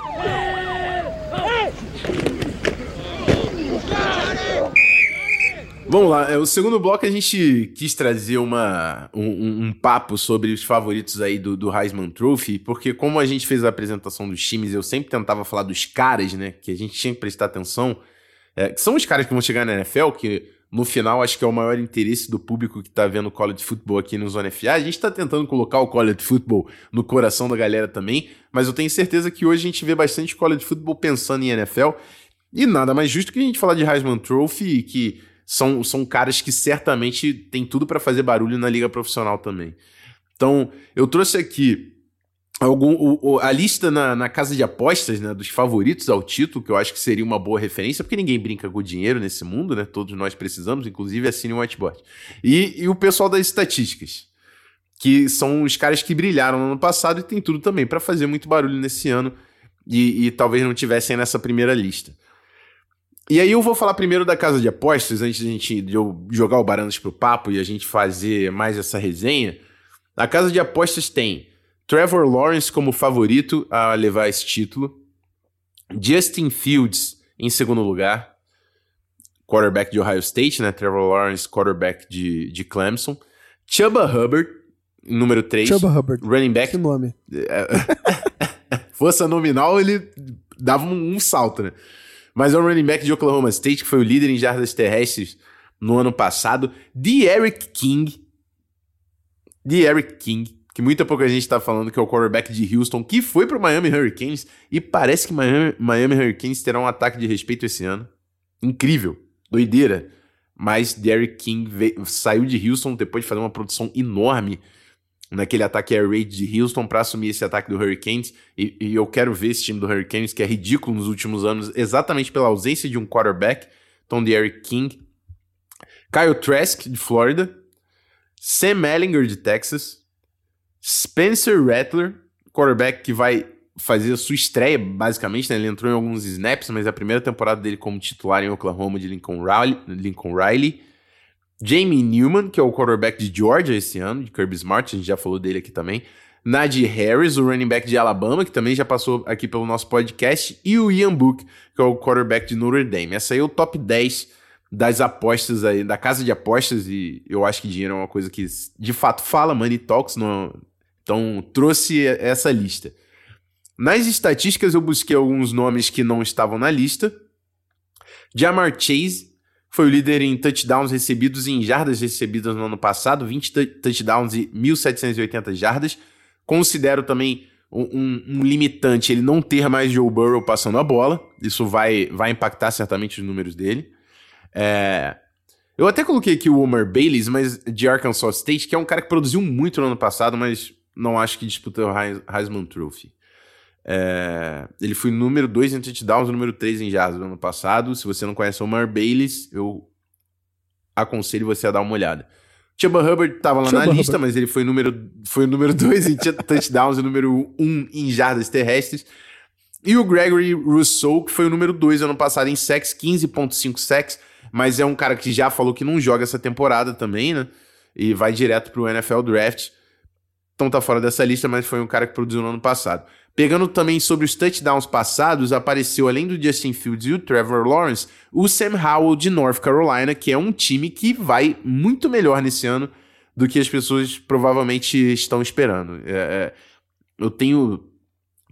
Vamos lá, é, o segundo bloco a gente quis trazer uma, um, um papo sobre os favoritos aí do, do Heisman Trophy, porque como a gente fez a apresentação dos times, eu sempre tentava falar dos caras, né, que a gente tinha que prestar atenção, é, que são os caras que vão chegar na NFL, que no final acho que é o maior interesse do público que tá vendo college football aqui no Zona FA. A gente tá tentando colocar o college football no coração da galera também, mas eu tenho certeza que hoje a gente vê bastante college football pensando em NFL. E nada mais justo que a gente falar de Heisman Trophy, que são, são caras que certamente tem tudo para fazer barulho na liga profissional também. Então, eu trouxe aqui algum, o, a lista na, na, casa de apostas, né, dos favoritos ao título, que eu acho que seria uma boa referência, porque ninguém brinca com dinheiro nesse mundo, né? Todos nós precisamos, inclusive assine um whiteboard. E, e o pessoal das estatísticas, que são os caras que brilharam no ano passado e tem tudo também para fazer muito barulho nesse ano e, e talvez não tivessem nessa primeira lista. E aí eu vou falar primeiro da casa de apostas, antes de, gente, de eu jogar o Baranas pro papo e a gente fazer mais essa resenha. A casa de apostas tem Trevor Lawrence como favorito a levar esse título, Justin Fields em segundo lugar, quarterback de Ohio State, né? Trevor Lawrence, quarterback de, de Clemson. Chuba Hubbard, número 3. Chuba Hubbard. Running back. Que nome. (laughs) Força nominal, ele dava um, um, salto, né? Mas é um running back de Oklahoma State, que foi o líder em jardas terrestres no ano passado. De Eric King. De Eric King. Que muita pouca gente tá falando que é o quarterback de Houston, que foi pro Miami Hurricanes. E parece que Miami, Miami Hurricanes terá um ataque de respeito esse ano. Incrível. Doideira. Mas Derrick King veio, saiu de Houston depois de fazer uma produção enorme naquele ataque air raid de Houston para assumir esse ataque do Hurricanes. E, e, eu quero ver esse time do Hurricanes, que é ridículo nos últimos anos, exatamente pela ausência de um quarterback. Então, Derrick King. Kyle Trask, de Flórida. Sam Ellinger, de Texas. Spencer Rattler, quarterback que vai fazer a sua estreia, basicamente, né? Ele entrou em alguns snaps, mas é a primeira temporada dele como titular em Oklahoma de Lincoln Riley. Lincoln Riley. Jamie Newman, que é o quarterback de Georgia esse ano, de Kirby Smart, a gente já falou dele aqui também. Najee Harris, o running back de Alabama, que também já passou aqui pelo nosso podcast. E o Ian Book, que é o quarterback de Notre Dame. Essa aí é o top 10 das apostas aí, da casa de apostas, e eu acho que dinheiro é uma coisa que de fato fala, Money Talks, no, então trouxe essa lista. Nas estatísticas eu busquei alguns nomes que não estavam na lista. Jamar Chase, foi o líder em touchdowns recebidos e em jardas recebidas no ano passado, 20 touchdowns e 1.780 jardas. Considero também um, um, um, limitante ele não ter mais Joe Burrow passando a bola. Isso vai, vai impactar certamente os números dele. É... Eu até coloquei aqui o Omar Bailey, mas de Arkansas State, que é um cara que produziu muito no ano passado, mas não acho que disputou o Heisman Trophy. É, ele foi número 2 em touchdowns, número 3 em jardas no ano passado. Se você não conhece o Omar Bayless, eu aconselho você a dar uma olhada. Chuba Hubbard estava lá Chuba na Hubbard. lista, mas ele foi número foi o número 2 em touchdowns e número 1 um em jardas terrestres. E o Gregory Rousseau, que foi o número 2 ano passado em sacks, 15.5 sacks, mas é um cara que já falou que não joga essa temporada também, né? E vai direto pro NFL Draft. Então tá fora dessa lista, mas foi um cara que produziu no ano passado. Pegando também sobre os touchdowns passados, apareceu além do Justin Fields e o Trevor Lawrence, o Sam Howell de North Carolina, que é um time que vai muito melhor nesse ano do que as pessoas provavelmente estão esperando. É, é, eu tenho,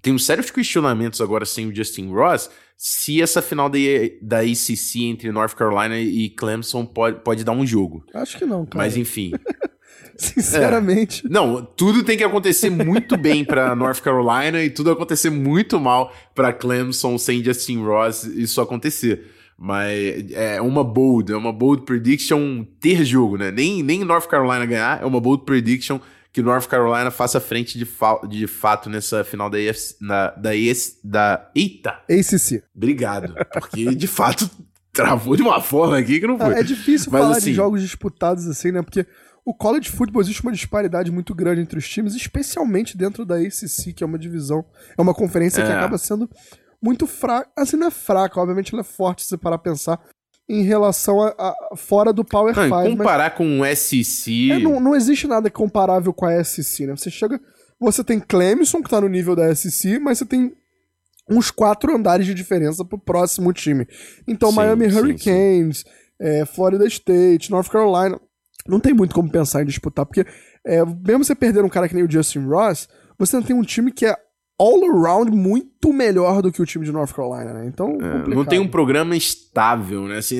tenho sérios questionamentos agora sem o Justin Ross se essa final da, da ACC entre North Carolina e Clemson pode, pode dar um jogo. Acho que não, cara. Mas enfim. (laughs) (laughs) Sinceramente. É. Não, tudo tem que acontecer muito bem para (laughs) North Carolina e tudo acontecer muito mal para Clemson sem Justin Ross isso acontecer. Mas é uma bold, é uma bold prediction ter jogo, né? Nem, nem North Carolina ganhar, é uma bold prediction que North Carolina faça frente de, fa de fato nessa final da EFC, na, da ES, da eita. ACC. Obrigado, porque de fato travou de uma forma aqui que não foi. É, é difícil Mas, falar assim, de jogos disputados assim, né? Porque o college football existe uma disparidade muito grande entre os times, especialmente dentro da ACC, que é uma divisão, é uma conferência é. que acaba sendo muito fraca. Assim, não é fraca, obviamente ela é forte se parar a pensar em relação a, a fora do Power 5. Comparar mas, com o SEC. É, não, não existe nada comparável com a SEC, né? Você chega. Você tem Clemson, que tá no nível da SEC, mas você tem uns quatro andares de diferença pro próximo time. Então, sim, Miami sim, Hurricanes, sim. É, Florida State, North Carolina não tem muito como pensar em disputar, porque é, mesmo você perder um cara que nem o Justin Ross, você não tem um time que é all around muito melhor do que o time de North Carolina, né? Então, é, não tem um programa estável, né? Assim,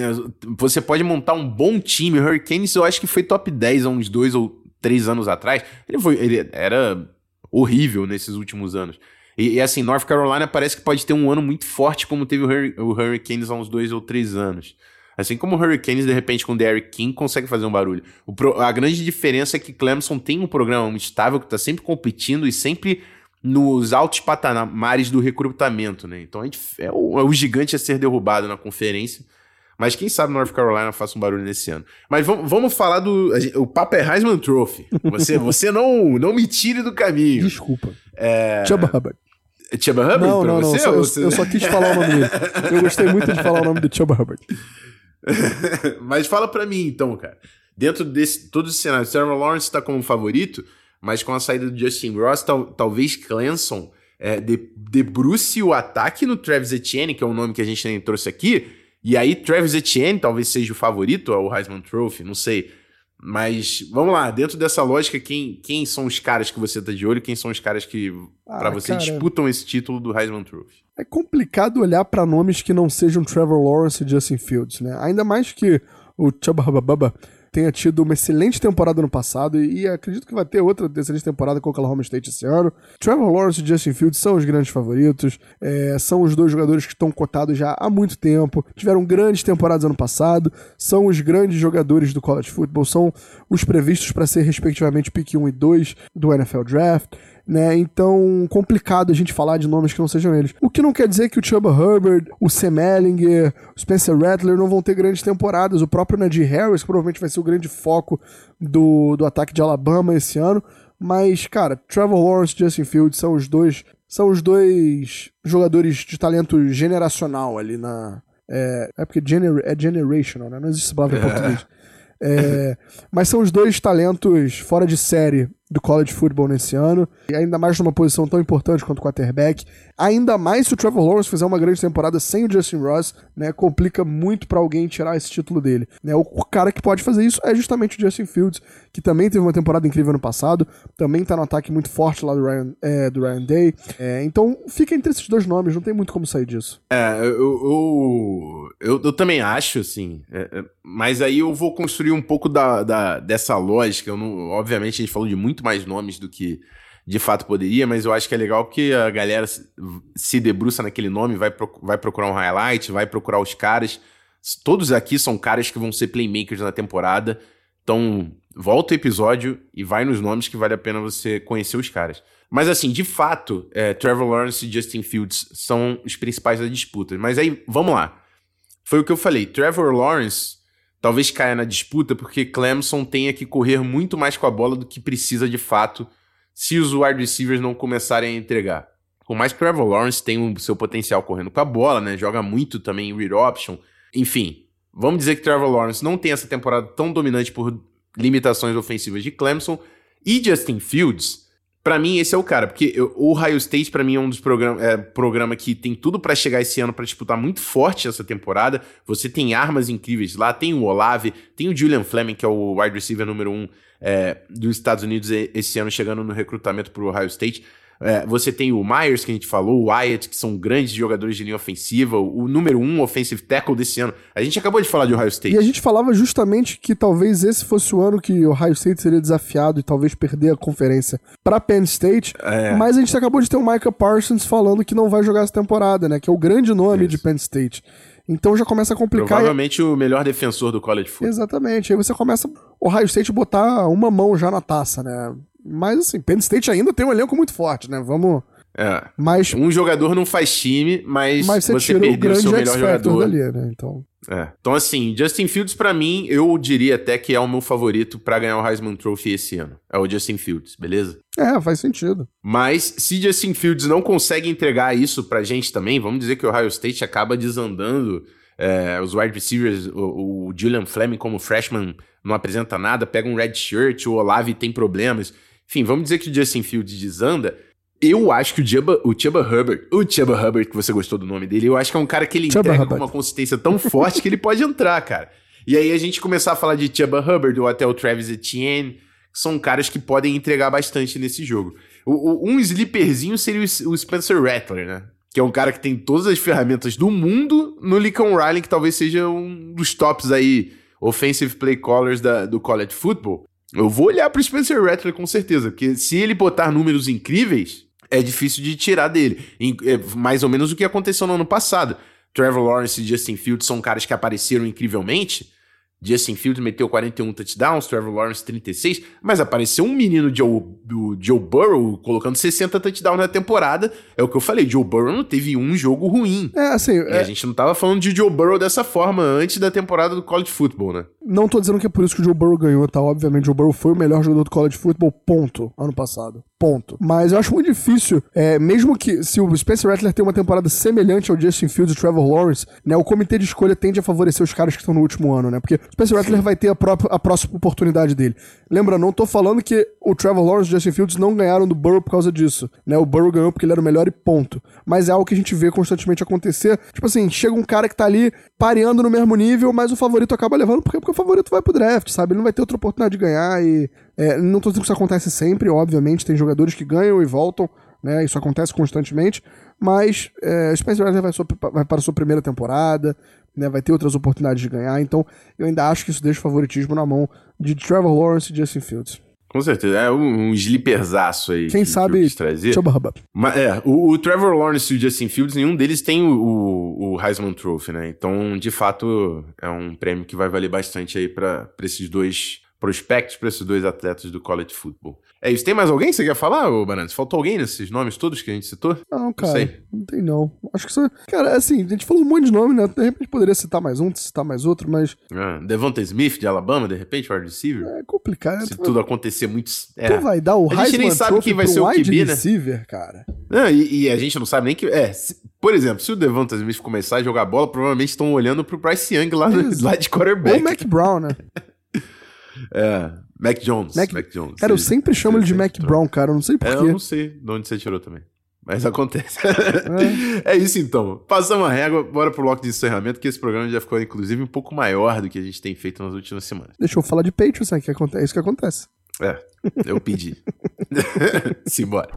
você pode montar um bom time. Hurricanes, eu acho que foi top 10 há uns dois ou três anos atrás. Ele foi, ele era horrível nesses últimos anos. E, e, assim, North Carolina parece que pode ter um ano muito forte, como teve o, o Hurricanes há uns dois ou três anos. Assim como o Hurricanes, de repente, com o Derrick King, consegue fazer um barulho. Pro, a grande diferença é que Clemson tem um programa estável, que está sempre competindo e sempre nos altos patamares do recrutamento, né? Então gente, é, o, é o gigante a ser derrubado na conferência. Mas quem sabe North Carolina faça um barulho nesse ano. Mas vamos, vamos falar do. o papo é Heisman Trophy. Você, (laughs) você não, não me tire do caminho. Desculpa. É... Chuba Hubbard. Chuba Hubbard? Não, não, não. Só, você... eu, eu, só quis falar o nome dele. Eu gostei muito de falar o nome do Chuba Hubbard. (laughs) mas fala para mim então, cara. Dentro desse todo esse cenário, Trevor Lawrence está como favorito, mas com a saída do Justin Ross, tal, talvez Clemson é, debruce o ataque no Travis Etienne, que é um nome que a gente nem trouxe aqui, E aí, Travis Etienne talvez seja o favorito ao Heisman Trophy, não sei. Mas vamos lá, dentro dessa lógica, quem, quem são os caras que você tá de olho? Quem são os caras que, ah, para você, cara, disputam esse título do Heisman Trophy? É complicado olhar para nomes que não sejam Trevor Lawrence e Justin Fields, né? Ainda mais que o Chubba Bubba tenha tido uma excelente temporada no passado e, e, acredito que vai ter outra excelente temporada com o Oklahoma State esse ano. Trevor Lawrence e Justin Fields são os grandes favoritos, é, são os dois jogadores que estão cotados já há muito tempo, tiveram grandes temporadas ano passado, são os grandes jogadores do college football, são os previstos para ser respectivamente pick 1 e 2 do NFL Draft né? Então, complicado a gente falar de nomes que não sejam eles. O que não quer dizer que o Chuba Herbert, o Sam Ellinger, o Spencer Rattler não vão ter grandes temporadas. O próprio Najee Harris provavelmente vai ser o grande foco do, do ataque de Alabama esse ano. Mas, cara, Trevor Lawrence e Justin Fields são os dois são os dois jogadores de talento generacional ali na. É, é porque gener, é generational, né? Não existe essa palavra em português. É, mas são os dois talentos fora de série do college football nesse ano, e ainda mais numa posição tão importante quanto o quarterback. Ainda mais se o Trevor Lawrence fizer uma grande temporada sem o Justin Ross, né, complica muito para alguém tirar esse título dele. Né? O cara que pode fazer isso é justamente o Justin Fields, que também teve uma temporada incrível no passado, também tá no ataque muito forte lá do Ryan, é, do Ryan Day. É, então fica entre esses dois nomes, não tem muito como sair disso. É, eu, eu, eu, eu também acho, assim, é, é mas aí eu vou construir um pouco da, da, dessa lógica. Eu não, obviamente a gente falou de muito mais nomes do que de fato poderia, mas eu acho que é legal porque a galera se debruça naquele nome, vai, vai procurar um highlight, vai procurar os caras. Todos aqui são caras que vão ser playmakers na temporada. Então, volta o episódio e vai nos nomes que vale a pena você conhecer os caras. Mas assim, de fato, é, Trevor Lawrence e Justin Fields são os principais da disputa. Mas aí, vamos lá. Foi o que eu falei. Trevor Lawrence talvez caia na disputa porque Clemson tenha que correr muito mais com a bola do que precisa de fato se os wide receivers não começarem a entregar. Por mais que o Trevor Lawrence tenha o seu potencial correndo com a bola, né? Joga muito também em read option. Enfim, vamos dizer que Trevor Lawrence não tem essa temporada tão dominante por limitações ofensivas de Clemson. E Justin Fields, para mim, esse é o cara, porque eu, o Ohio State, para mim, é um dos programas é, programa que tem tudo para chegar esse ano para disputar muito forte essa temporada. Você tem armas incríveis lá, tem o Olave, tem o Julian Fleming, que é o wide receiver número um é, dos Estados Unidos esse ano chegando no recrutamento para o Ohio State. É, você tem o Myers, que a gente falou, o Wyatt, que são grandes jogadores de linha ofensiva, o número um offensive tackle desse ano. A gente acabou de falar de Ohio State. E a gente falava justamente que talvez esse fosse o ano que o Ohio State seria desafiado e talvez perder a conferência para Penn State. É. Mas a gente acabou de ter o Micah Parsons falando que não vai jogar essa temporada, né? Que é o grande nome Isso. de Penn State. Então já começa a complicar. Provavelmente e... o melhor defensor do college football. Exatamente. Aí você começa o Ohio State botar uma mão já na taça, né? Mas assim, Penn State ainda tem um elenco muito forte, né? Vamos. É. Mas, um jogador não faz time, mas, mas você, você perdeu o seu melhor jogador. Dali, né? Então. É. Então, assim, Justin Fields, para mim, eu diria até que é o meu favorito para ganhar o Heisman Trophy esse ano. É o Justin Fields, beleza? É, faz sentido. Mas se Justin Fields não consegue entregar isso pra gente também, vamos dizer que o Ohio State acaba desandando é, os wide receivers, o, o, Julian Fleming como freshman não apresenta nada, pega um red shirt, o Olave tem problemas. Enfim, vamos dizer que o Justin Fields desanda. Eu acho que o Chuba, o Chuba Hubbard, o Chuba Hubbard, que você gostou do nome dele, eu acho que é um cara que ele Chuba entrega Hubbard. com uma consistência tão forte que ele pode entrar, cara. E aí a gente começar a falar de Chuba Hubbard ou até o Travis Etienne, que são caras que podem entregar bastante nesse jogo. O, o, um sleeperzinho seria o, o Spencer Rattler, né? Que é um cara que tem todas as ferramentas do mundo no Lincoln Riley, que talvez seja um dos tops aí, offensive play callers da, do college football. Eu vou olhar pro Spencer Rattler com certeza, porque se ele botar números incríveis, é difícil de tirar dele. É mais ou menos o que aconteceu no ano passado. Trevor Lawrence e Justin Fields são caras que apareceram incrivelmente, Justin Fields meteu 41 touchdowns, Trevor Lawrence 36, mas apareceu um menino Joe, do Joe Burrow colocando 60 touchdowns na temporada. É o que eu falei, Joe Burrow não teve um jogo ruim. É, assim. É... a gente não tava falando de Joe Burrow dessa forma antes da temporada do college football, né? Não tô dizendo que é por isso que o Joe Burrow ganhou, tá? Obviamente, o Joe Burrow foi o melhor jogador do college football, ponto, ano passado. Ponto. Mas eu acho muito difícil, é, mesmo que se o Spencer Rattler tem uma temporada semelhante ao Justin Fields e Trevor Lawrence, né, o comitê de escolha tende a favorecer os caras que estão no último ano, né? Porque o Spencer Rattler vai ter a, própria, a próxima oportunidade dele. Lembra, não tô falando que o Trevor Lawrence e o Justin Fields não ganharam do Burrow por causa disso, né? O Burrow ganhou porque ele era o melhor e ponto. Mas é algo que a gente vê constantemente acontecer. Tipo assim, chega um cara que tá ali pareando no mesmo nível, mas o favorito acaba levando porque, porque favorito vai pro draft, sabe? Ele não vai ter outra oportunidade de ganhar e... É, não tô dizendo que isso acontece sempre, obviamente, tem jogadores que ganham e voltam, né? Isso acontece constantemente, mas é, Spencer Rattler vai, vai, para a sua primeira temporada, né? Vai ter outras oportunidades de ganhar, então eu ainda acho que isso deixa o favoritismo na mão de Trevor Lawrence e Justin Fields. Com certeza, é um, um slipperzaço aí. Quem que, sabe, que Mas, é, o, o, Trevor Lawrence e o Justin Fields, nenhum deles tem o, o, o, Heisman Trophy, né? Então, de fato, é um prêmio que vai valer bastante aí para esses dois prospectos para esses dois atletas do college football. É isso. Tem mais alguém que você quer falar, ô Bananas? Faltou alguém nesses nomes todos que a gente citou? Não, cara. Não, sei. não tem não. Acho que você. Cara, assim, a gente falou um monte de nome, né? De repente poderia citar mais um, citar mais outro, mas. Ah, Devonta Smith de Alabama, de repente, wide receiver? É complicado. Se tudo vai... acontecer muito. É. Tu vai dar o A gente nem sabe quem vai ser o QB, né? receiver, cara. Não, e, e, a gente não sabe nem que. É, se, por exemplo, se o Devonta Smith começar a jogar bola, provavelmente estão olhando pro Bryce Young lá, (laughs) no, lá de quarterback. Ou o Mac Brown, né? (laughs) é. Mac Jones. Mac, Mac Jones. Cara, eu sempre chamo ele de Mac Brown, cara. Eu não sei porquê. É, eu não sei de onde você tirou também. Mas acontece. É. (laughs) é. isso então. Passamos a régua, bora pro bloco de encerramento, que esse programa já ficou, inclusive, um pouco maior do que a gente tem feito nas últimas semanas. Deixa eu falar de Patriots, né? Que é isso que acontece. É, eu pedi. (laughs) Simbora.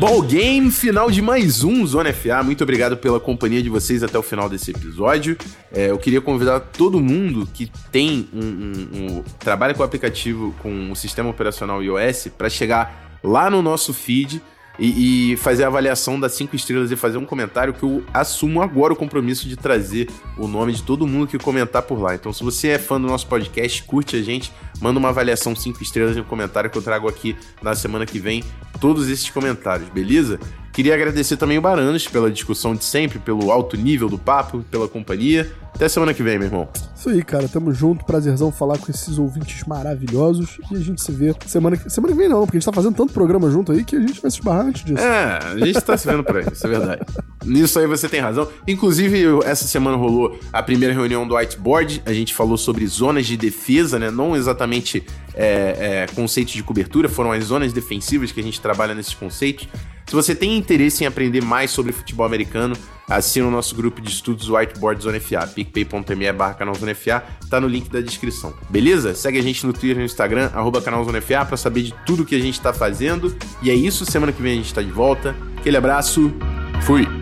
Ball Game, final de mais um Zona FA. Muito obrigado pela companhia de vocês até o final desse episódio. É, eu queria convidar todo mundo que tem um, um, um trabalha com o aplicativo com o sistema operacional iOS para chegar lá no nosso feed e, e, fazer a avaliação das cinco estrelas e fazer um comentário que eu assumo agora o compromisso de trazer o nome de todo mundo que comentar por lá. Então, se você é fã do nosso podcast, curte a gente, manda uma avaliação cinco estrelas e um comentário que eu trago aqui na semana que vem todos esses comentários, beleza? Queria agradecer também o Baranos pela discussão de sempre, pelo alto nível do papo, pela companhia. Até semana que vem, meu irmão. Isso aí, cara. Tamo junto. Prazerzão falar com esses ouvintes maravilhosos. E a gente se vê semana que, semana que vem, não, porque a gente tá fazendo tanto programa junto aí que a gente vai se esbarrar antes disso. É, a gente tá se vendo por aí, isso é verdade. Nisso aí você tem razão. Inclusive, essa semana rolou a primeira reunião do whiteboard. A gente falou sobre zonas de defesa, né? Não exatamente é, é, conceitos de cobertura, foram as zonas defensivas que a gente trabalha nesses conceitos. Se você tem interesse em aprender mais sobre futebol americano, assina o nosso grupo de estudos Whiteboard Zona FA, picpay.me barra canal Zona FA, tá no link da descrição. Beleza? Segue a gente no Twitter e no Instagram, arroba canal Zona FA, pra saber de tudo que a gente tá fazendo. E é isso, semana que vem a gente tá de volta. Aquele abraço, fui!